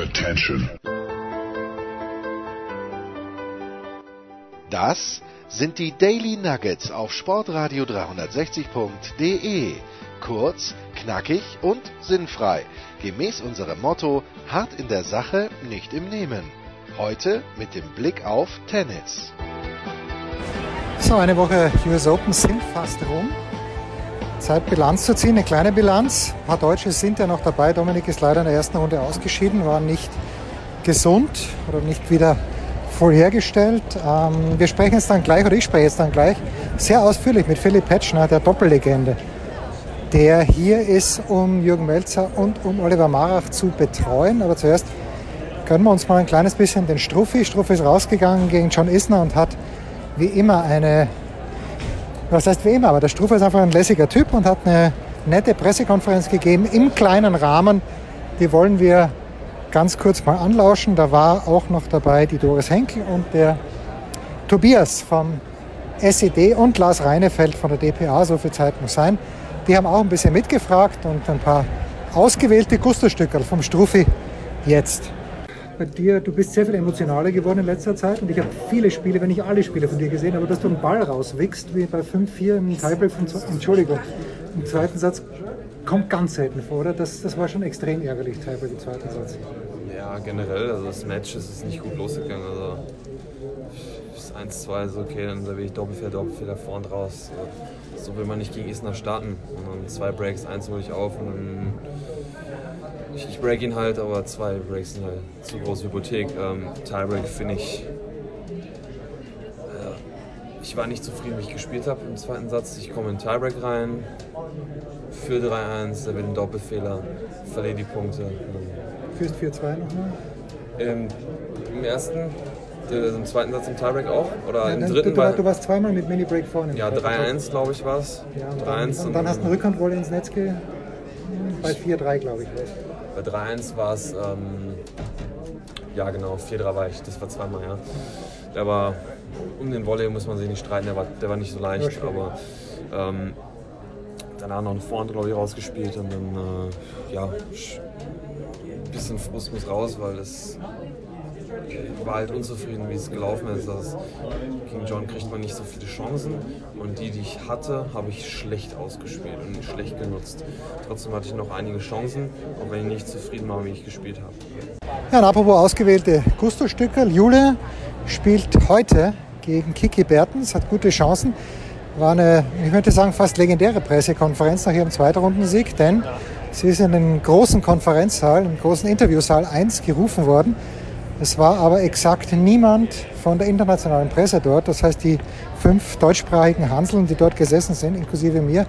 Attention. Das sind die Daily Nuggets auf Sportradio 360.de. Kurz, knackig und sinnfrei. Gemäß unserem Motto: hart in der Sache, nicht im Nehmen. Heute mit dem Blick auf Tennis. So, eine Woche US Open sind fast rum. Zeit Bilanz zu ziehen, eine kleine Bilanz. Ein paar Deutsche sind ja noch dabei. Dominik ist leider in der ersten Runde ausgeschieden, war nicht gesund oder nicht wieder vorhergestellt. Ähm, wir sprechen jetzt dann gleich, oder ich spreche jetzt dann gleich, sehr ausführlich mit Philipp Petschner, der Doppellegende, der hier ist, um Jürgen Melzer und um Oliver Marach zu betreuen. Aber zuerst gönnen wir uns mal ein kleines bisschen den Struffi. Struffi ist rausgegangen gegen John Isner und hat wie immer eine, was heißt wie immer, aber der Struffi ist einfach ein lässiger Typ und hat eine nette Pressekonferenz gegeben im kleinen Rahmen. Die wollen wir ganz kurz mal anlauschen. Da war auch noch dabei die Doris Henkel und der Tobias vom SED und Lars Reinefeld von der DPA, so viel Zeit muss sein. Die haben auch ein bisschen mitgefragt und ein paar ausgewählte Gusto-Stücke vom Struffi jetzt bei dir, du bist sehr viel emotionaler geworden in letzter Zeit und ich habe viele Spiele, wenn nicht alle Spiele von dir gesehen, aber dass du einen Ball rauswickst, wie bei 5-4 im Tiebreak von, Entschuldigung, im zweiten Satz, kommt ganz selten vor, oder? Das, das war schon extrem ärgerlich, Tiebreak im zweiten Satz. Ja, generell, also das Match ist nicht gut losgegangen, also 1-2 ist okay, dann serviere ich Doppelfehler, Doppelfehler vor und raus. So will man nicht gegen Isner starten. Und dann zwei Breaks, eins hole ich auf und dann ich, ich break ihn halt, aber zwei Breaks sind halt zu große Hypothek. Ähm, Tiebreak finde ich. Äh, ich war nicht zufrieden, wie ich gespielt habe im zweiten Satz. Ich komme in Tiebreak rein, für 3-1, da wird ein Doppelfehler, verliere die Punkte. Führst 4-2 nochmal? Ähm, Im ersten, im zweiten Satz im Tiebreak auch? Oder ja, im dritten? Du, du, warst zweimal mit Mini-Break vorne. Ja, 3-1 glaube ich war es. Ja, und, dann, und dann hast du eine Rückhandwolle ins Netz ge bei 4-3 glaube ich. Bei 3-1 war es, ähm, ja genau, 4-3 war ich, das war zweimal, ja. Der war, um den Volley muss man sich nicht streiten, der war, der war nicht so leicht, aber ähm, danach noch eine Vorhand, glaube ich, rausgespielt und dann, äh, ja, ein bisschen Frust muss raus, weil es war halt unzufrieden, wie es gelaufen ist. Also gegen John kriegt man nicht so viele Chancen und die, die ich hatte, habe ich schlecht ausgespielt und schlecht genutzt. Trotzdem hatte ich noch einige Chancen, auch wenn ich nicht zufrieden war, wie ich gespielt habe. Ja, und apropos ausgewählte Gusto-Stückel, Jule spielt heute gegen Kiki Bertens, hat gute Chancen. War eine, ich möchte sagen, fast legendäre Pressekonferenz nach ihrem Zweiterundensieg, denn sie ist in den großen Konferenzsaal, im großen Interviewsaal 1 gerufen worden es war aber exakt niemand von der internationalen Presse dort. Das heißt, die fünf deutschsprachigen Hanseln, die dort gesessen sind, inklusive mir,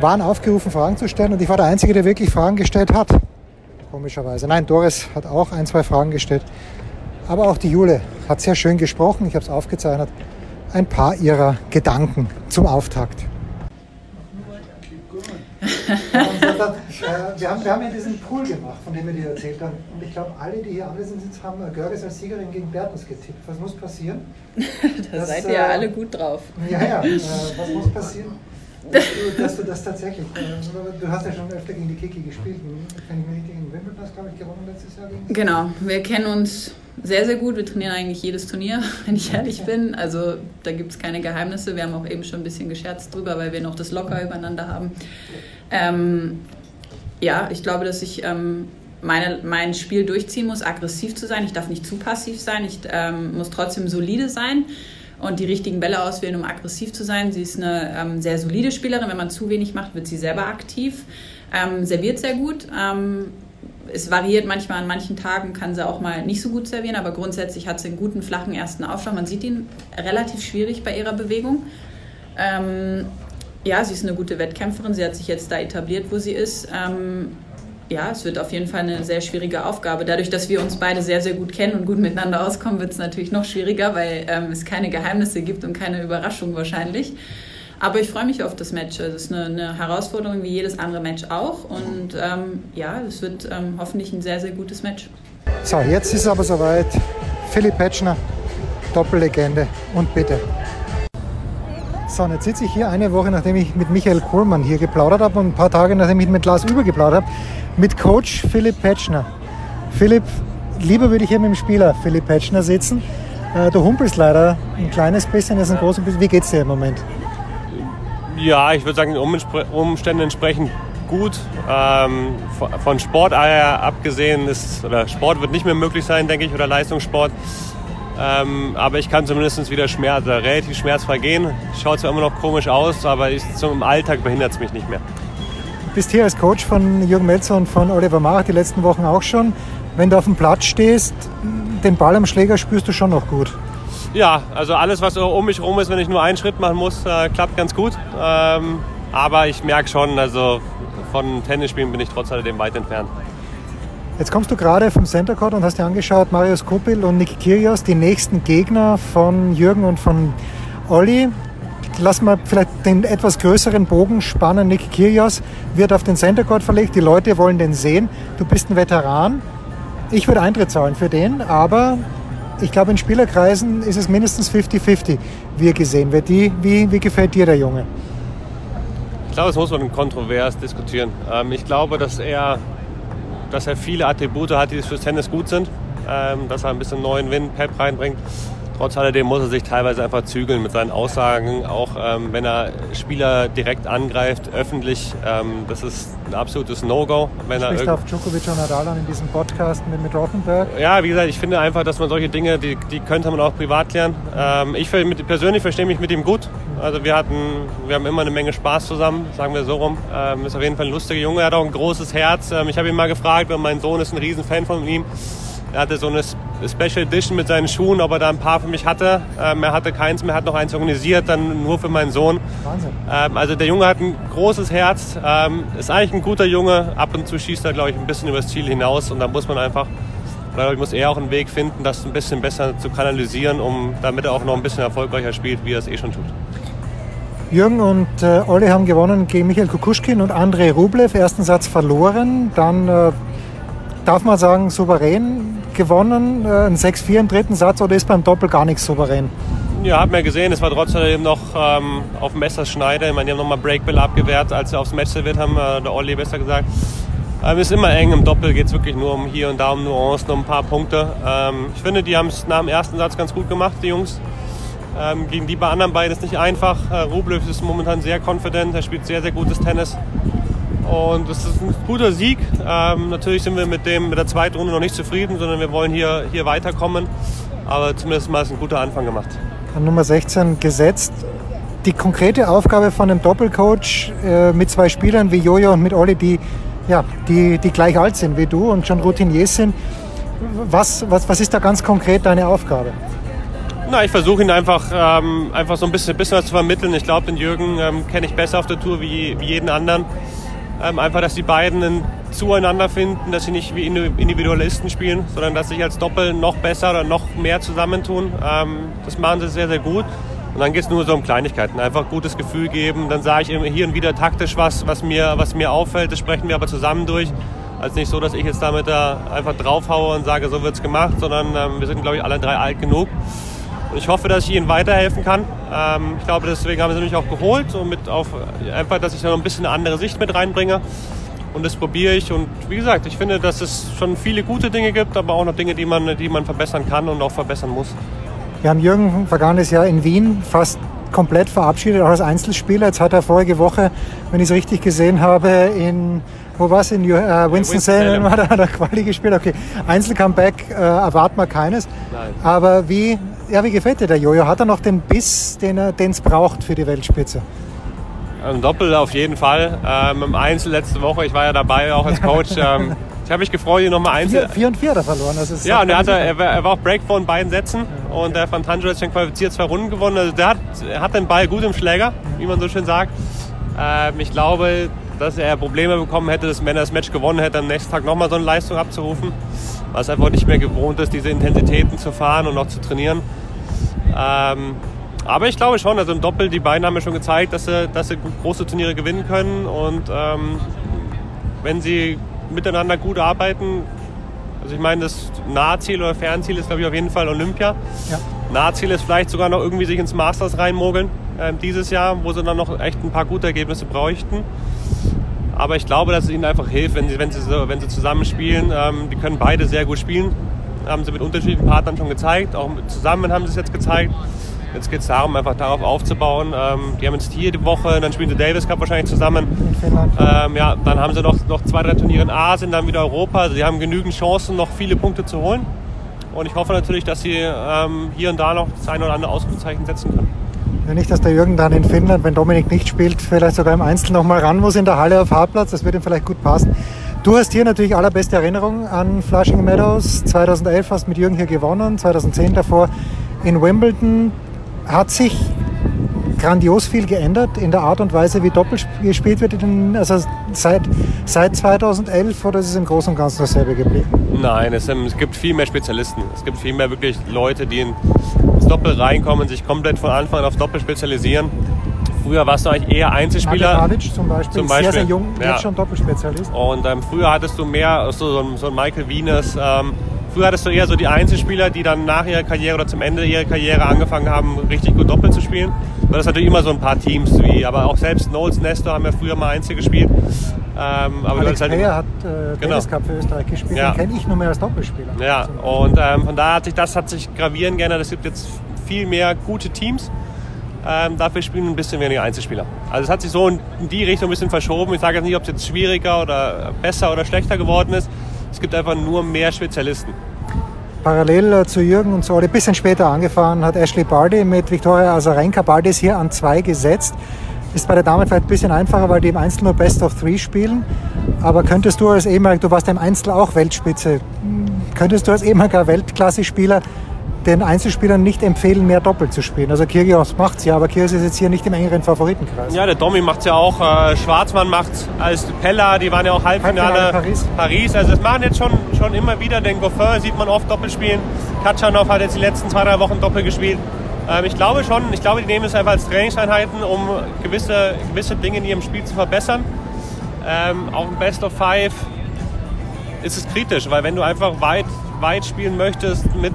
waren aufgerufen, Fragen zu stellen. Und ich war der Einzige, der wirklich Fragen gestellt hat. Komischerweise. Nein, Doris hat auch ein, zwei Fragen gestellt. Aber auch die Jule hat sehr schön gesprochen. Ich habe es aufgezeichnet. Ein paar ihrer Gedanken zum Auftakt. wir, haben, wir haben ja diesen Pool gemacht, von dem wir dir erzählt haben. Und ich glaube, alle, die hier anwesend sind, haben Görges als Siegerin gegen Bertens getippt. Was muss passieren? da dass, seid ihr ja äh, alle gut drauf. Ja, ja. Äh, was muss passieren? Dass du, dass du das tatsächlich, äh, du hast ja schon öfter gegen die Kiki gespielt, wenn ich mich richtig in Wimbledon hast, glaube ich, gewonnen letztes Jahr. Gegen genau, wir kennen uns sehr, sehr gut. Wir trainieren eigentlich jedes Turnier, wenn ich ehrlich bin. Also da gibt es keine Geheimnisse. Wir haben auch eben schon ein bisschen gescherzt drüber, weil wir noch das Locker übereinander haben. Ähm, ja, ich glaube, dass ich ähm, meine, mein Spiel durchziehen muss, aggressiv zu sein. Ich darf nicht zu passiv sein. Ich ähm, muss trotzdem solide sein und die richtigen Bälle auswählen, um aggressiv zu sein. Sie ist eine ähm, sehr solide Spielerin. Wenn man zu wenig macht, wird sie selber aktiv. Ähm, serviert sehr gut. Ähm, es variiert manchmal an manchen Tagen, kann sie auch mal nicht so gut servieren, aber grundsätzlich hat sie einen guten, flachen ersten Aufschlag. Man sieht ihn relativ schwierig bei ihrer Bewegung. Ja, sie ist eine gute Wettkämpferin. Sie hat sich jetzt da etabliert, wo sie ist. Ähm, ja, es wird auf jeden Fall eine sehr schwierige Aufgabe. Dadurch, dass wir uns beide sehr, sehr gut kennen und gut miteinander auskommen, wird es natürlich noch schwieriger, weil ähm, es keine Geheimnisse gibt und keine Überraschung wahrscheinlich. Aber ich freue mich auf das Match. Es ist eine, eine, Herausforderung wie jedes andere Match auch. Und ähm, ja, es wird ähm, hoffentlich ein sehr, sehr gutes Match. So, jetzt ist aber soweit. Philipp Petschner, Doppellegende. Und bitte. So, und jetzt sitze ich hier eine Woche, nachdem ich mit Michael Kohlmann hier geplaudert habe und ein paar Tage, nachdem ich mit Lars Über geplaudert habe, mit Coach Philipp Petschner. Philipp, lieber würde ich hier mit dem Spieler Philipp Petschner sitzen. Äh, du humpelst leider ein kleines bisschen, das ist ein großes bisschen. Wie geht's dir im Moment? Ja, ich würde sagen, den Umständen entsprechend gut. Ähm, von Sport abgesehen ist, oder Sport wird nicht mehr möglich sein, denke ich, oder Leistungssport. Ähm, aber ich kann zumindest wieder Schmerz, relativ schmerzfrei gehen. Schaut zwar immer noch komisch aus, aber ich, zum Alltag behindert es mich nicht mehr. Du bist hier als Coach von Jürgen Melzer und von Oliver Marach die letzten Wochen auch schon. Wenn du auf dem Platz stehst, den Ball am Schläger spürst du schon noch gut. Ja, also alles, was um mich herum ist, wenn ich nur einen Schritt machen muss, äh, klappt ganz gut. Ähm, aber ich merke schon, also von Tennisspielen bin ich trotz alledem weit entfernt. Jetzt kommst du gerade vom Center Court und hast dir angeschaut, Marius Kupil und Nick Kyrgios, die nächsten Gegner von Jürgen und von Olli. Lass mal vielleicht den etwas größeren Bogen spannen. Nick Kyrgios wird auf den Center Court verlegt. Die Leute wollen den sehen. Du bist ein Veteran. Ich würde Eintritt zahlen für den, aber ich glaube, in Spielerkreisen ist es mindestens 50-50, wie er gesehen wird. Die, wie, wie gefällt dir der Junge? Ich glaube, das muss man kontrovers diskutieren. Ähm, ich glaube, dass er dass er viele Attribute hat, die fürs Tennis gut sind, ähm, dass er ein bisschen neuen Wind, Pep reinbringt. Trotz alledem muss er sich teilweise einfach zügeln mit seinen Aussagen, auch ähm, wenn er Spieler direkt angreift, öffentlich. Ähm, das ist ein absolutes No-Go. Wenn Spricht er auf Djokovic und Nadal an in diesem Podcast mit, mit Rottenberg? Ja, wie gesagt, ich finde einfach, dass man solche Dinge, die, die könnte man auch privat klären. Ähm, ich mit, persönlich verstehe mich mit ihm gut. Also wir hatten, wir haben immer eine Menge Spaß zusammen, sagen wir so rum. Ähm, ist auf jeden Fall ein lustiger Junge, er hat auch ein großes Herz. Ähm, ich habe ihn mal gefragt, weil mein Sohn ist ein Riesenfan von ihm. Er hatte so eine Special Edition mit seinen Schuhen, ob er da ein paar für mich hatte. Ähm, er hatte keins mehr, hat noch eins organisiert, dann nur für meinen Sohn. Wahnsinn. Ähm, also der Junge hat ein großes Herz, ähm, ist eigentlich ein guter Junge. Ab und zu schießt er, glaube ich, ein bisschen übers Ziel hinaus und da muss man einfach, oder muss er auch einen Weg finden, das ein bisschen besser zu kanalisieren, um, damit er auch noch ein bisschen erfolgreicher spielt, wie er es eh schon tut. Jürgen und äh, Olli haben gewonnen gegen Michael Kukuschkin und Andrei Rublev. Ersten Satz verloren, dann äh, darf man sagen souverän gewonnen, äh, ein 6-4 im dritten Satz oder ist beim Doppel gar nichts souverän? Ja, hat man gesehen, es war trotzdem noch ähm, auf dem Messerschneide. Ich meine, die haben nochmal Breakbill abgewehrt, als sie aufs Match serviert haben, äh, der Olli besser gesagt. Ähm, ist immer eng, im Doppel geht es wirklich nur um hier und da um Nuancen, um ein paar Punkte. Ähm, ich finde, die haben es nach dem ersten Satz ganz gut gemacht, die Jungs. Ähm, gegen die bei anderen beiden ist nicht einfach. Äh, Rublev ist momentan sehr confident, er spielt sehr, sehr gutes Tennis. Und das ist ein guter Sieg. Ähm, natürlich sind wir mit, dem, mit der zweiten Runde noch nicht zufrieden, sondern wir wollen hier, hier weiterkommen. Aber zumindest mal ist ein guter Anfang gemacht. An Nummer 16 gesetzt. Die konkrete Aufgabe von einem Doppelcoach äh, mit zwei Spielern wie Jojo und mit Olli, die, ja, die, die gleich alt sind wie du und schon Routiniers sind. Was, was, was ist da ganz konkret deine Aufgabe? Na, ich versuche ihn einfach, ähm, einfach so ein bisschen, bisschen was zu vermitteln. Ich glaube, den Jürgen ähm, kenne ich besser auf der Tour wie, wie jeden anderen. Ähm, einfach, dass die beiden zueinander finden, dass sie nicht wie Individualisten spielen, sondern dass sich als Doppel noch besser oder noch mehr zusammentun. Ähm, das machen sie sehr, sehr gut. Und dann geht es nur so um Kleinigkeiten. Einfach gutes Gefühl geben. Dann sage ich hier und wieder taktisch was, was mir, was mir auffällt. Das sprechen wir aber zusammen durch. Also nicht so, dass ich jetzt damit da einfach draufhaue und sage, so wird es gemacht, sondern ähm, wir sind, glaube ich, alle drei alt genug. Ich hoffe, dass ich ihnen weiterhelfen kann. Ähm, ich glaube, deswegen haben sie mich auch geholt und mit auf, einfach, dass ich da noch ein bisschen eine andere Sicht mit reinbringe. Und das probiere ich. Und wie gesagt, ich finde, dass es schon viele gute Dinge gibt, aber auch noch Dinge, die man, die man verbessern kann und auch verbessern muss. Wir haben Jürgen vergangenes Jahr in Wien fast komplett verabschiedet, auch als Einzelspieler. Jetzt hat er vorige Woche, wenn ich es richtig gesehen habe, in wo war es? In uh, Winston-Salem hat er Quali gespielt. Okay, Einzelcomeback äh, erwarten wir keines. Nein. Aber wie, ja, wie gefällt dir der Jojo? Hat er noch den Biss, den es braucht für die Weltspitze? Ein Doppel auf jeden Fall. Ähm, Im Einzel letzte Woche, ich war ja dabei auch als Coach. ähm, ich habe mich gefreut, ihn nochmal Einzel... 4 und 4 hat er verloren. Das ist ja, und er, hatte, er, war, auch Break in beiden Sätzen. Ja. Und der von Tanjo hat schon qualifiziert zwei Runden gewonnen. Also der hat, er hat den Ball gut im Schläger, wie man so schön sagt. Ähm, ich glaube, dass er Probleme bekommen hätte, dass wenn er das Match gewonnen hätte, am nächsten Tag nochmal so eine Leistung abzurufen. Weil es einfach nicht mehr gewohnt ist, diese Intensitäten zu fahren und noch zu trainieren. Ähm, aber ich glaube schon, also im Doppel, die beiden haben ja schon gezeigt, dass sie, dass sie große Turniere gewinnen können. Und ähm, wenn sie miteinander gut arbeiten, also ich meine, das Nahziel oder Fernziel ist, glaube ich, auf jeden Fall Olympia. Ja. Nahziel ist vielleicht sogar noch irgendwie sich ins Masters reinmogeln äh, dieses Jahr, wo sie dann noch echt ein paar gute Ergebnisse bräuchten. Aber ich glaube, dass es ihnen einfach hilft, wenn sie, wenn sie, wenn sie zusammen spielen. Ähm, die können beide sehr gut spielen. Haben sie mit unterschiedlichen Partnern schon gezeigt. Auch zusammen haben sie es jetzt gezeigt. Jetzt geht es darum, einfach darauf aufzubauen. Ähm, die haben jetzt hier die Woche, dann spielen sie Davis Cup wahrscheinlich zusammen. Ähm, ja, dann haben sie noch, noch zwei, drei Turniere in Asien, dann wieder Europa. Also sie haben genügend Chancen, noch viele Punkte zu holen. Und ich hoffe natürlich, dass sie ähm, hier und da noch das eine oder andere Ausrufezeichen setzen können. Ja, nicht, dass der Jürgen dann in Finnland, wenn Dominik nicht spielt, vielleicht sogar im Einzel noch mal ran muss in der Halle auf Hartplatz. Das wird ihm vielleicht gut passen. Du hast hier natürlich allerbeste Erinnerung an Flushing Meadows. 2011 hast mit Jürgen hier gewonnen, 2010 davor in Wimbledon. Hat sich grandios viel geändert in der Art und Weise, wie Doppel gespielt wird, also seit, seit 2011 oder ist es im Großen und Ganzen dasselbe geblieben? Nein, es, es gibt viel mehr Spezialisten. Es gibt viel mehr wirklich Leute, die ins Doppel reinkommen, sich komplett von Anfang an auf Doppel spezialisieren. Früher warst du eigentlich eher Einzelspieler. Tadic zum Beispiel, zum Beispiel, sehr, sehr jung, ja. jetzt schon Doppelspezialist. Und ähm, früher hattest du mehr so, so, so ein Michael Wieners, ähm, Früher hattest du eher so die Einzelspieler, die dann nach ihrer Karriere oder zum Ende ihrer Karriere angefangen haben, richtig gut Doppel zu spielen. Weil das natürlich immer so ein paar Teams wie, aber auch selbst Knowles Nestor haben ja früher mal Einzel gespielt. Ähm, aber Alex halt Payer hat äh, genau. Davis Cup für Österreich gespielt, ja. den kenne ich nur mehr als Doppelspieler. Ja, und ähm, von daher hat sich das hat sich gravierend geändert. Es gibt jetzt viel mehr gute Teams. Ähm, dafür spielen ein bisschen weniger Einzelspieler. Also es hat sich so in die Richtung ein bisschen verschoben. Ich sage jetzt nicht, ob es jetzt schwieriger oder besser oder schlechter geworden ist. Es gibt einfach nur mehr Spezialisten. Parallel äh, zu Jürgen und zu Olli, ein bisschen später angefahren, hat Ashley Bardi mit Viktoria Azarenka. Bardi ist hier an zwei gesetzt. Ist bei der Dame vielleicht ein bisschen einfacher, weil die im Einzel nur Best of Three spielen. Aber könntest du als ehemaliger, du warst im Einzel auch Weltspitze, könntest du als ehemaliger Weltklasse-Spieler den Einzelspielern nicht empfehlen, mehr Doppelt zu spielen. Also Kyrgios macht es ja, aber Kyrgios ist jetzt hier nicht im engeren Favoritenkreis. Ja, der Domi macht es ja auch. Äh, Schwarzmann macht es als Pella, die waren ja auch Halbfinale, Halbfinale Paris. Paris. Also das machen jetzt schon, schon immer wieder. Den Goffin sieht man oft Doppel spielen. Katschanov hat jetzt die letzten zwei, drei Wochen Doppel gespielt. Ähm, ich glaube schon, ich glaube, die nehmen es einfach als Trainingseinheiten, um gewisse, gewisse Dinge in ihrem Spiel zu verbessern. Ähm, auch im Best of Five ist es kritisch, weil wenn du einfach weit, weit spielen möchtest mit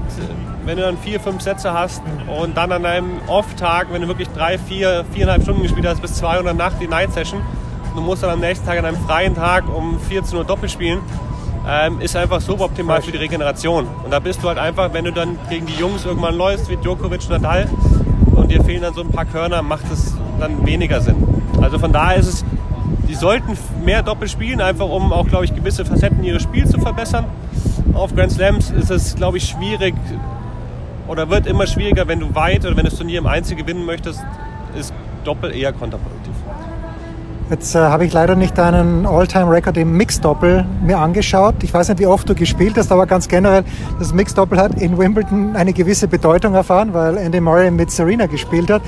wenn du dann vier, fünf Sätze hast und dann an einem Off-Tag, wenn du wirklich drei, vier, viereinhalb Stunden gespielt hast, bis zwei Uhr Nacht die Night-Session, du musst dann am nächsten Tag an einem freien Tag um 14 Uhr Doppel spielen, ähm, ist einfach suboptimal für die Regeneration. Und da bist du halt einfach, wenn du dann gegen die Jungs irgendwann läufst, wie Djokovic, Nadal, und dir fehlen dann so ein paar Körner, macht es dann weniger Sinn. Also von daher ist es, die sollten mehr Doppel spielen, einfach um auch, glaube ich, gewisse Facetten ihres Spiels zu verbessern. Auf Grand Slams ist es, glaube ich, schwierig, oder wird immer schwieriger, wenn du weit oder wenn du das Turnier im Einzel gewinnen möchtest, ist Doppel eher kontraproduktiv. Jetzt äh, habe ich leider nicht deinen All-Time-Record im Mixed-Doppel mir angeschaut. Ich weiß nicht, wie oft du gespielt hast, aber ganz generell, das Mixed-Doppel hat in Wimbledon eine gewisse Bedeutung erfahren, weil Andy Murray mit Serena gespielt hat.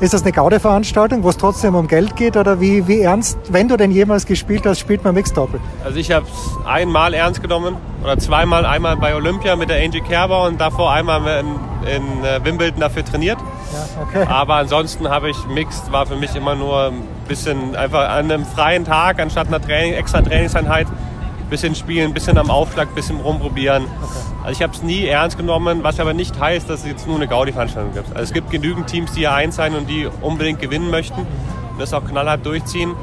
Ist das eine Gaude-Veranstaltung, wo es trotzdem um Geld geht? Oder wie, wie ernst, wenn du denn jemals gespielt hast, spielt man Mixed-Doppel? Also ich habe es einmal ernst genommen oder zweimal. Einmal bei Olympia mit der Angie Kerber und davor einmal in, in äh, Wimbledon dafür trainiert. Ja, okay. Aber ansonsten habe ich Mixed, war für mich immer nur bisschen einfach an einem freien Tag, anstatt einer Training, extra Trainingseinheit, ein bisschen spielen, ein bisschen am Aufschlag, ein bisschen rumprobieren. Okay. Also ich habe es nie ernst genommen, was aber nicht heißt, dass es jetzt nur eine Gaudi-Veranstaltung gibt. Also es gibt genügend Teams, die hier eins sein und die unbedingt gewinnen möchten und das auch knallhart durchziehen.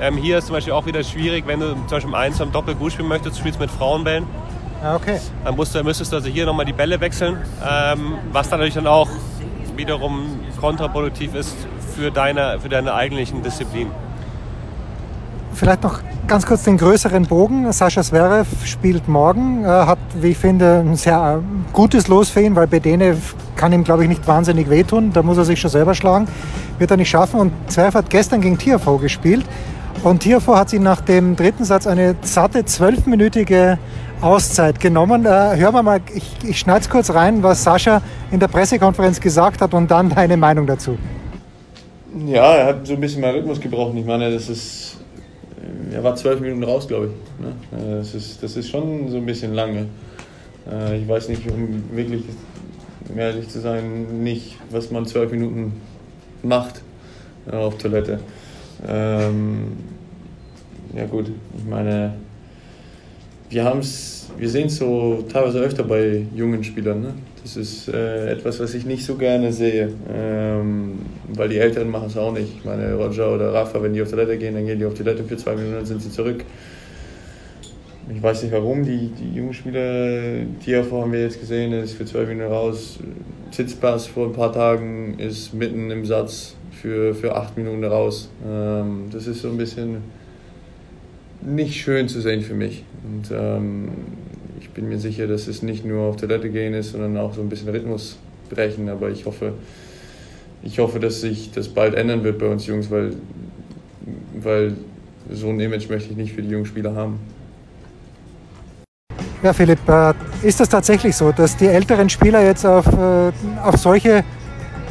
Ähm, hier ist zum Beispiel auch wieder schwierig, wenn du zum Beispiel im Eins am Doppel gut spielen möchtest, du spielst mit Frauenbällen. Ah, okay. Dann musst du, müsstest du also hier nochmal die Bälle wechseln, ähm, was dann natürlich dann auch wiederum kontraproduktiv ist für deine, für deine eigentlichen Disziplin. Vielleicht noch ganz kurz den größeren Bogen. Sascha Zverev spielt morgen, äh, hat, wie ich finde, ein sehr äh, gutes Los für ihn, weil Bedene kann ihm, glaube ich, nicht wahnsinnig wehtun. Da muss er sich schon selber schlagen. Wird er nicht schaffen. Und Zverev hat gestern gegen Tiafoe gespielt. Und Tiafoe hat sich nach dem dritten Satz eine satte zwölfminütige Auszeit genommen. Äh, hören wir mal, ich, ich schneide es kurz rein, was Sascha in der Pressekonferenz gesagt hat und dann deine Meinung dazu. Ja, er hat so ein bisschen mehr Rhythmus gebrochen. Ich meine, das ist, äh, er war zwölf Minuten raus, glaube ich. Ne? Äh, das, ist, das ist schon so ein bisschen lange. Äh, ich weiß nicht, um wirklich, ehrlich zu sein, nicht, was man zwölf Minuten macht auf Toilette. Ähm, ja gut, ich meine, wir wir sehen es so teilweise öfter bei jungen Spielern. Ne? Das ist äh, etwas, was ich nicht so gerne sehe, ähm, weil die Älteren machen es auch nicht. Ich meine, Roger oder Rafa, wenn die auf Toilette gehen, dann gehen die auf Toilette für zwei Minuten, dann sind sie zurück. Ich weiß nicht warum, die, die jungen Spieler, Tiafo haben wir jetzt gesehen, ist für zwei Minuten raus. Sitzpass vor ein paar Tagen ist mitten im Satz für, für acht Minuten raus. Ähm, das ist so ein bisschen nicht schön zu sehen für mich. Und ähm, ich bin mir sicher, dass es nicht nur auf Toilette gehen ist, sondern auch so ein bisschen Rhythmus brechen. Aber ich hoffe, ich hoffe, dass sich das bald ändern wird bei uns Jungs, weil, weil so ein Image möchte ich nicht für die jungen Spieler haben. Ja, Philipp, äh, ist das tatsächlich so, dass die älteren Spieler jetzt auf, äh, auf solche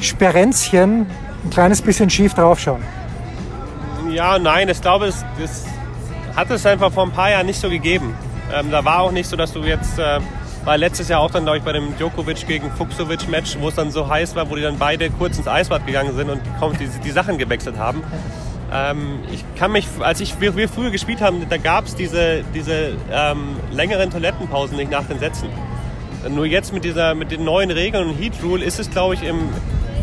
Sperenzchen ein kleines bisschen schief draufschauen? Ja, nein, ich glaube, es hat es einfach vor ein paar Jahren nicht so gegeben. Ähm, da war auch nicht so, dass du jetzt, äh, war letztes Jahr auch dann, glaube ich, bei dem Djokovic gegen Fuchsovic-Match, wo es dann so heiß war, wo die dann beide kurz ins Eisbad gegangen sind und die, die Sachen gewechselt haben. Ähm, ich kann mich, als ich, wir, wir früher gespielt haben, da gab es diese, diese ähm, längeren Toilettenpausen nicht nach den Sätzen. Nur jetzt mit, dieser, mit den neuen Regeln und Heat Rule ist es, glaube ich, im,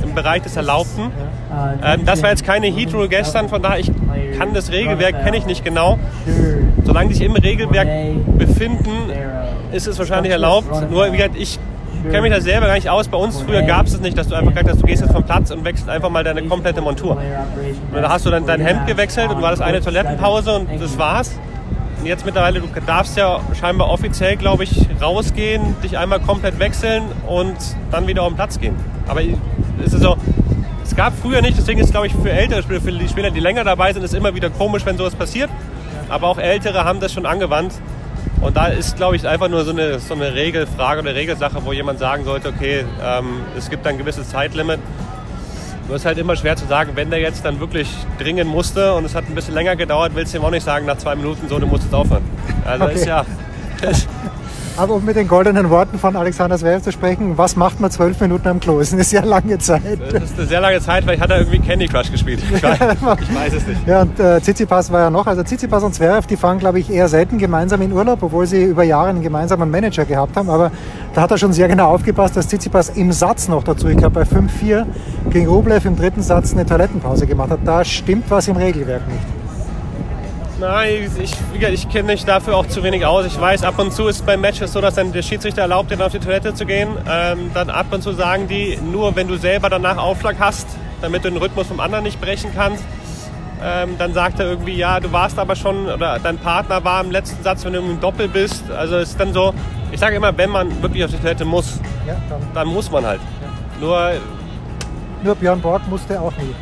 im Bereich des Erlaubten. Ähm, das war jetzt keine Heat Rule gestern, von daher ich kann das Regelwerk, kenne ich nicht genau. Solange sich im Regelwerk befinden, ist es wahrscheinlich erlaubt. Nur wie gesagt, ich kenne mich da selber gar nicht aus. Bei uns früher gab es es nicht, dass du einfach gesagt hast, du gehst jetzt vom Platz und wechselst einfach mal deine komplette Montur. Und da hast du dann dein Hemd gewechselt und war das eine Toilettenpause und das war's. Und jetzt mittlerweile, du darfst ja scheinbar offiziell, glaube ich, rausgehen, dich einmal komplett wechseln und dann wieder auf den Platz gehen. Aber es ist so, es gab früher nicht, deswegen ist, glaube ich, für ältere Spieler, für die Spieler, die länger dabei sind, ist immer wieder komisch, wenn sowas passiert. Aber auch Ältere haben das schon angewandt. Und da ist, glaube ich, einfach nur so eine, so eine Regelfrage oder Regelsache, wo jemand sagen sollte, okay, ähm, es gibt ein gewisses Zeitlimit. Nur ist halt immer schwer zu sagen, wenn der jetzt dann wirklich dringen musste und es hat ein bisschen länger gedauert, willst du ihm auch nicht sagen, nach zwei Minuten so, du musst jetzt aufhören. Also okay. ist ja. Aber um mit den goldenen Worten von Alexander Zverev zu sprechen, was macht man zwölf Minuten am Klo? Das ist eine sehr lange Zeit. Das ist eine sehr lange Zeit, vielleicht hat er irgendwie Candy Crush gespielt. Ich weiß, ich weiß es nicht. Ja, und äh, Tsitsipas war ja noch. Also Tsitsipas und Zverev, die fahren, glaube ich, eher selten gemeinsam in Urlaub, obwohl sie über Jahre einen gemeinsamen Manager gehabt haben. Aber da hat er schon sehr genau aufgepasst, dass Tsitsipas im Satz noch dazu, ich glaube bei 5-4 gegen Rublev im dritten Satz eine Toilettenpause gemacht hat. Da stimmt was im Regelwerk nicht. Nein, ich, ich kenne mich dafür auch zu wenig aus. Ich weiß, ab und zu ist beim Matches so, dass dann der Schiedsrichter erlaubt, dir auf die Toilette zu gehen. Ähm, dann ab und zu sagen die, nur wenn du selber danach Aufschlag hast, damit du den Rhythmus vom anderen nicht brechen kannst. Ähm, dann sagt er irgendwie, ja, du warst aber schon, oder dein Partner war im letzten Satz, wenn du im Doppel bist. Also es ist dann so, ich sage immer, wenn man wirklich auf die Toilette muss, ja, dann. dann. muss man halt. Ja. Nur, nur Björn Borg musste auch nie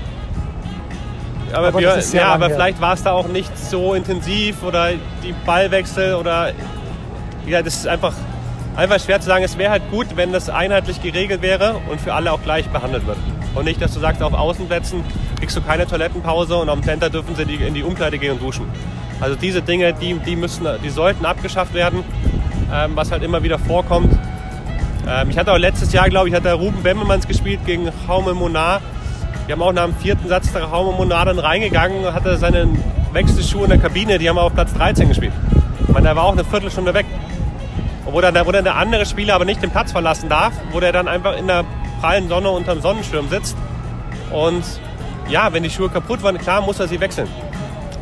aber, aber wir, ja, aber vielleicht war es da auch nicht so intensiv oder die Ballwechsel oder ja, das ist einfach, einfach schwer zu sagen. Es wäre halt gut, wenn das einheitlich geregelt wäre und für alle auch gleich behandelt wird. Und nicht, dass du sagst, auf Außenplätzen kriegst du keine Toilettenpause und am Center dürfen sie in die Umkleide gehen und duschen. Also diese Dinge, die, die, müssen, die sollten abgeschafft werden, ähm, was halt immer wieder vorkommt. Ähm, ich hatte auch letztes Jahr, glaube ich, hat der Ruben Bemmelmanns gespielt gegen Jaume Monar wir haben auch nach dem vierten Satz der Raumonade reingegangen, hatte seine Wechselschuhe in der Kabine, die haben auf Platz 13 gespielt. Ich meine, er war auch eine Viertelstunde weg. Wo dann, wo dann der andere Spieler aber nicht den Platz verlassen darf, wo der dann einfach in der prallen Sonne unterm Sonnenschirm sitzt. Und ja, wenn die Schuhe kaputt waren, klar muss er sie wechseln.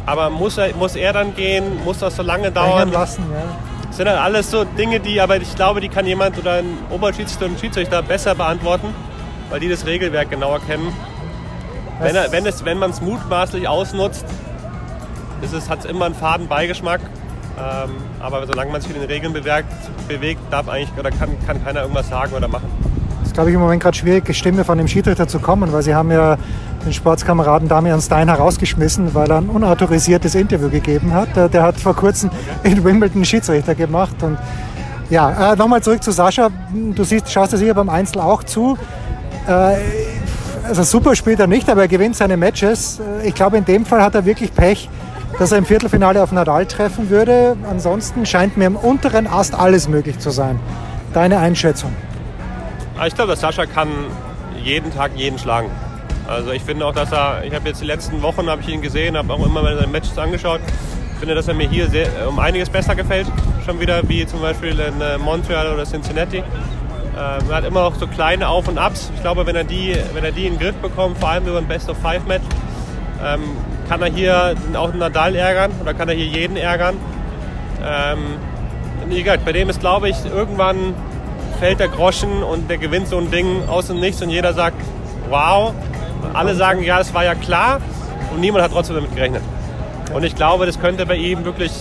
Aber muss er, muss er dann gehen, muss das so lange dauern? Lassen, ja. Das sind dann alles so Dinge, die, aber ich glaube, die kann jemand oder ein Oberschiedsrichter und Schiedsrichter besser beantworten, weil die das Regelwerk genauer kennen. Wenn, er, wenn, es, wenn man es mutmaßlich ausnutzt, hat es immer einen faden Beigeschmack. Ähm, aber solange man sich in den Regeln bewegt, bewegt darf eigentlich oder kann, kann keiner irgendwas sagen oder machen. Es ist, glaube ich, im Moment gerade schwierig, die Stimme von dem Schiedsrichter zu kommen, weil sie haben ja den Sportskameraden Damian Stein herausgeschmissen, weil er ein unautorisiertes Interview gegeben hat. Der, der hat vor kurzem in Wimbledon Schiedsrichter gemacht. Und ja, äh, nochmal zurück zu Sascha. Du siehst, schaust dir sicher beim Einzel auch zu. Äh, also super spielt er nicht, aber er gewinnt seine Matches. Ich glaube, in dem Fall hat er wirklich Pech, dass er im Viertelfinale auf Nadal treffen würde. Ansonsten scheint mir im unteren Ast alles möglich zu sein. Deine Einschätzung? Ah, ich glaube, dass Sascha kann jeden Tag jeden schlagen. Also ich finde auch, dass er, ich habe jetzt die letzten Wochen habe ich ihn gesehen, habe auch immer seine Matches angeschaut. Ich finde, dass er mir hier sehr, um einiges besser gefällt. schon wieder, wie zum Beispiel in äh, Montreal oder Cincinnati. Ähm, er hat immer noch so kleine Auf- und Abs. Ich glaube, wenn er die, wenn er die in den Griff bekommt, vor allem über ein Best-of-Five-Match, ähm, kann er hier auch Nadal ärgern oder kann er hier jeden ärgern. Ähm, wie gesagt, bei dem ist, glaube ich, irgendwann fällt der Groschen und der gewinnt so ein Ding aus dem Nichts und jeder sagt, wow. Alle sagen, ja, es war ja klar und niemand hat trotzdem damit gerechnet. Und ich glaube, das könnte bei ihm wirklich,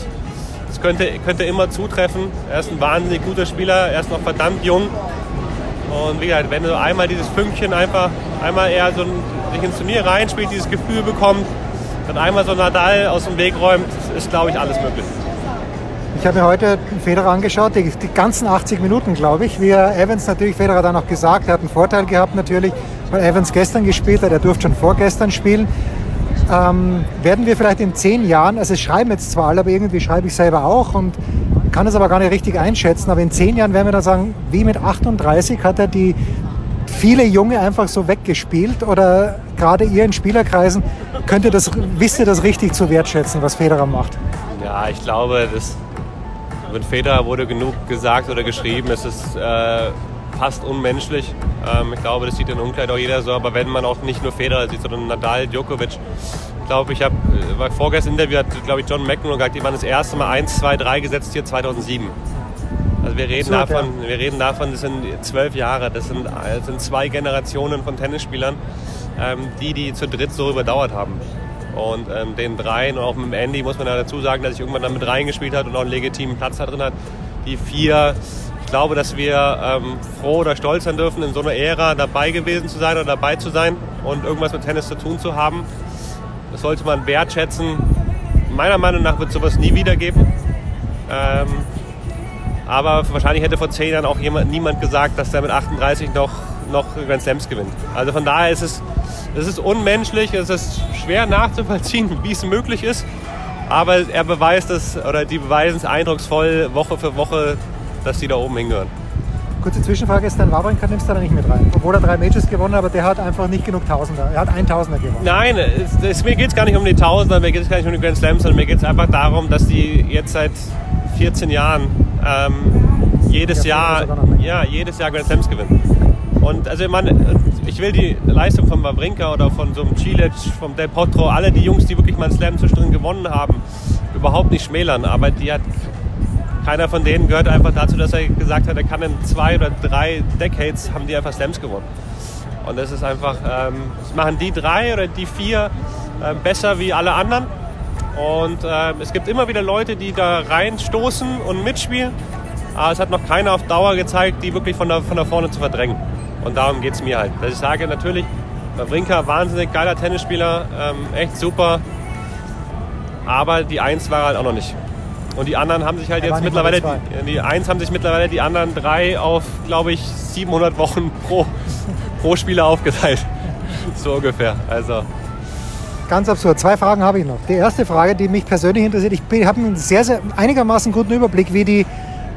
das könnte, könnte immer zutreffen. Er ist ein wahnsinnig guter Spieler, er ist noch verdammt jung. Und wie gesagt, wenn so einmal dieses Fünkchen einfach, einmal er so ein, sich ins Turnier reinspielt, dieses Gefühl bekommt, dann einmal so Nadal aus dem Weg räumt, ist, glaube ich, alles möglich. Ich habe mir heute Federer angeschaut, die, die ganzen 80 Minuten, glaube ich. Wie Evans natürlich, Federer dann auch gesagt, er hat einen Vorteil gehabt natürlich, weil Evans gestern gespielt hat, er durfte schon vorgestern spielen. Ähm, werden wir vielleicht in zehn Jahren, also schreiben jetzt zwar alle, aber irgendwie schreibe ich selber auch und kann es aber gar nicht richtig einschätzen, aber in zehn Jahren werden wir dann sagen, wie mit 38 hat er die viele Junge einfach so weggespielt oder gerade ihr in Spielerkreisen, könnt ihr das, wisst ihr das richtig zu wertschätzen, was Federer macht? Ja, ich glaube, das mit Federer wurde genug gesagt oder geschrieben. Es ist äh, fast unmenschlich. Ähm, ich glaube, das sieht in Umkleid auch jeder so. Aber wenn man auch nicht nur Federer sieht, sondern Nadal, Djokovic. Ich glaube, ich habe, äh, vorgestern Interview hat, glaube ich, John McEnroe gesagt, die waren das erste Mal 1, 2, 3 gesetzt hier 2007. Also wir reden, Absurd, davon, wir reden davon, das sind zwölf Jahre, das sind, das sind zwei Generationen von Tennisspielern, ähm, die die zu dritt so überdauert haben. Und ähm, den dreien und auch mit dem Andy muss man ja dazu sagen, dass ich irgendwann dann mit reingespielt hat und auch einen legitimen Platz da drin hat. Die vier, ich glaube, dass wir ähm, froh oder stolz sein dürfen, in so einer Ära dabei gewesen zu sein oder dabei zu sein und irgendwas mit Tennis zu tun zu haben. Sollte man wertschätzen. Meiner Meinung nach wird sowas nie wieder geben. Ähm, aber wahrscheinlich hätte vor zehn Jahren auch jemand, niemand gesagt, dass der mit 38 noch, noch Grand Slams gewinnt. Also von daher ist es, es ist unmenschlich, es ist schwer nachzuvollziehen, wie es möglich ist. Aber er beweist es, oder die beweisen es eindrucksvoll Woche für Woche, dass die da oben hingehören. Kurze Zwischenfrage, ist dein Wawrinka nimmst du da nicht mit rein? Obwohl er drei Matches gewonnen hat, aber der hat einfach nicht genug Tausender. Er hat einen Tausender gewonnen. Nein, es, es, mir geht es gar nicht um die Tausender, mir geht es gar nicht um die Grand Slams, sondern mir geht es einfach darum, dass die jetzt seit 14 Jahren ähm, jedes Jahr, ja, jedes Jahr Grand Slams gewinnen. Und also ich meine, ich will die Leistung von Wawrinka oder von so einem Cilic, vom Del Potro, alle die Jungs, die wirklich mal einen Slam zwischendrin gewonnen haben, überhaupt nicht schmälern. Aber die hat, keiner von denen gehört einfach dazu, dass er gesagt hat, er kann in zwei oder drei Decades haben die einfach Slams gewonnen. Und das ist einfach, ähm, das machen die drei oder die vier äh, besser wie alle anderen. Und äh, es gibt immer wieder Leute, die da reinstoßen und mitspielen. Aber es hat noch keiner auf Dauer gezeigt, die wirklich von da, von da vorne zu verdrängen. Und darum geht es mir halt. Dass ich sage natürlich, Wawrinka, wahnsinnig geiler Tennisspieler, ähm, echt super. Aber die Eins war halt auch noch nicht. Und die anderen haben sich halt jetzt mittlerweile, die, die Eins haben sich mittlerweile die anderen drei auf, glaube ich, 700 Wochen pro, pro Spieler aufgeteilt. So ungefähr. Also, Ganz absurd. Zwei Fragen habe ich noch. Die erste Frage, die mich persönlich interessiert, ich habe einen sehr, sehr einigermaßen guten Überblick, wie die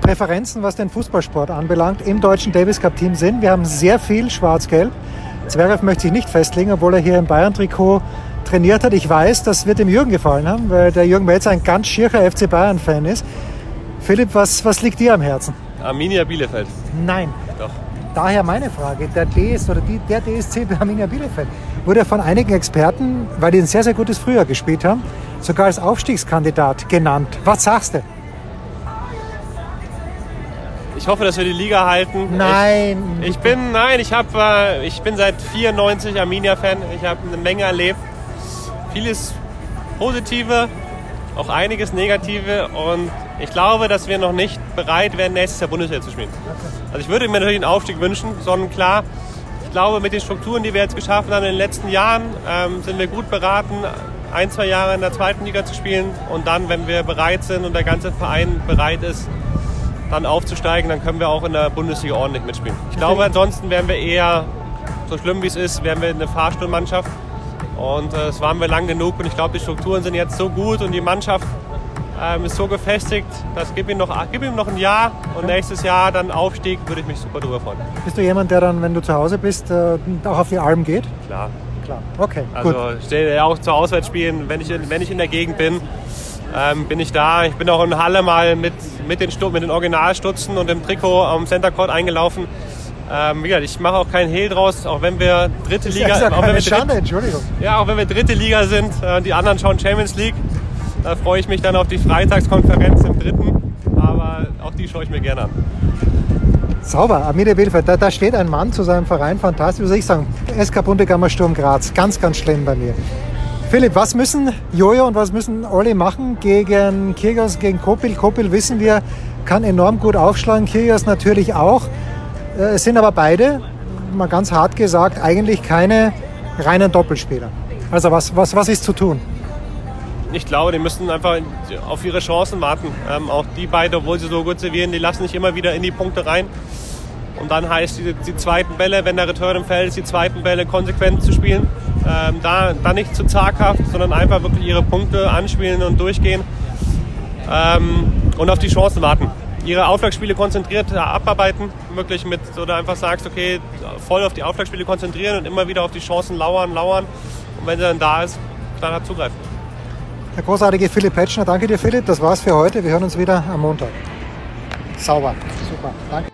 Präferenzen, was den Fußballsport anbelangt, im deutschen Davis Cup Team sind. Wir haben sehr viel Schwarz-Gelb. Zverev möchte sich nicht festlegen, obwohl er hier im Bayern-Trikot trainiert hat. Ich weiß, das wird dem Jürgen gefallen haben, weil der Jürgen Melzer ein ganz schiercher FC Bayern-Fan ist. Philipp, was, was liegt dir am Herzen? Arminia Bielefeld. Nein. Doch. Daher meine Frage, der DS oder die, der DSC Arminia Bielefeld wurde von einigen Experten, weil die ein sehr, sehr gutes Frühjahr gespielt haben, sogar als Aufstiegskandidat genannt. Was sagst du? Ich hoffe, dass wir die Liga halten. Nein. Ich, ich bin, nein, ich, hab, äh, ich bin seit 94 Arminia-Fan. Ich habe eine Menge erlebt. Vieles Positive, auch einiges Negative. Und ich glaube, dass wir noch nicht bereit wären, nächstes Jahr Bundesliga zu spielen. Also ich würde mir natürlich einen Aufstieg wünschen, sondern klar, ich glaube, mit den Strukturen, die wir jetzt geschaffen haben in den letzten Jahren, ähm, sind wir gut beraten, ein, zwei Jahre in der zweiten Liga zu spielen. Und dann, wenn wir bereit sind und der ganze Verein bereit ist, dann aufzusteigen, dann können wir auch in der Bundesliga ordentlich mitspielen. Ich glaube, ansonsten wären wir eher, so schlimm wie es ist, wären wir eine Fahrstuhlmannschaft. Und äh, das waren wir lang genug und ich glaube, die Strukturen sind jetzt so gut und die Mannschaft ähm, ist so gefestigt, dass gib ihm, noch, gib ihm noch ein Jahr und nächstes Jahr dann Aufstieg, würde ich mich super drüber freuen. Bist du jemand, der dann, wenn du zu Hause bist, äh, auch auf die Alm geht? Klar. Klar. Okay, Also gut. ich stehe ja auch zu Auswärtsspielen, wenn ich, in, wenn ich in der Gegend bin. ähm, bin ich da. Ich bin auch in Halle mal mit, mit, den, mit den Originalstutzen und dem Trikot am Center Court eingelaufen. Ähm, ja, ich mache auch keinen Hehl draus, auch wenn wir dritte Liga, ja auch wenn wir Schande, Entschuldigung. Ja, auch wenn wir dritte Liga sind, äh, die anderen schauen Champions League. Da freue ich mich dann auf die Freitagskonferenz im dritten, aber auch die schaue ich mir gerne an. Sauber, Amide Wilfeld, da, da, steht ein Mann zu seinem Verein, fantastisch, würde ich sagen, SK Bundegammer Sturm Graz, ganz, ganz schlimm bei mir. Philipp, was müssen Jojo und was müssen Olli machen gegen Kirgos, gegen Kopil? Kopil wissen wir, kann enorm gut aufschlagen, Kirgos natürlich auch. Äh, es sind aber beide, mal ganz hart gesagt, eigentlich keine reinen Doppelspieler. Also was, was, was ist zu tun? Ich glaube, die müssen einfach auf ihre Chancen warten. Ähm, auch die beiden, obwohl sie so gut servieren, die lassen nicht immer wieder in die Punkte rein. Und dann heißt die, die zweiten Bälle, wenn der Return im Feld ist, die zweiten Bälle konsequent zu spielen. Ähm, da, da nicht zu zaghaft, sondern einfach wirklich ihre Punkte anspielen und durchgehen. Ähm, und auf die Chancen warten ihre Aufschlagspiele konzentriert abarbeiten, wirklich mit, oder einfach sagst, okay, voll auf die Aufschlagspiele konzentrieren und immer wieder auf die Chancen lauern, lauern. Und wenn sie dann da ist, knallhart zugreifen. Der großartige Philipp Petschner, danke dir Philipp, das war's für heute. Wir hören uns wieder am Montag. Sauber, super, danke.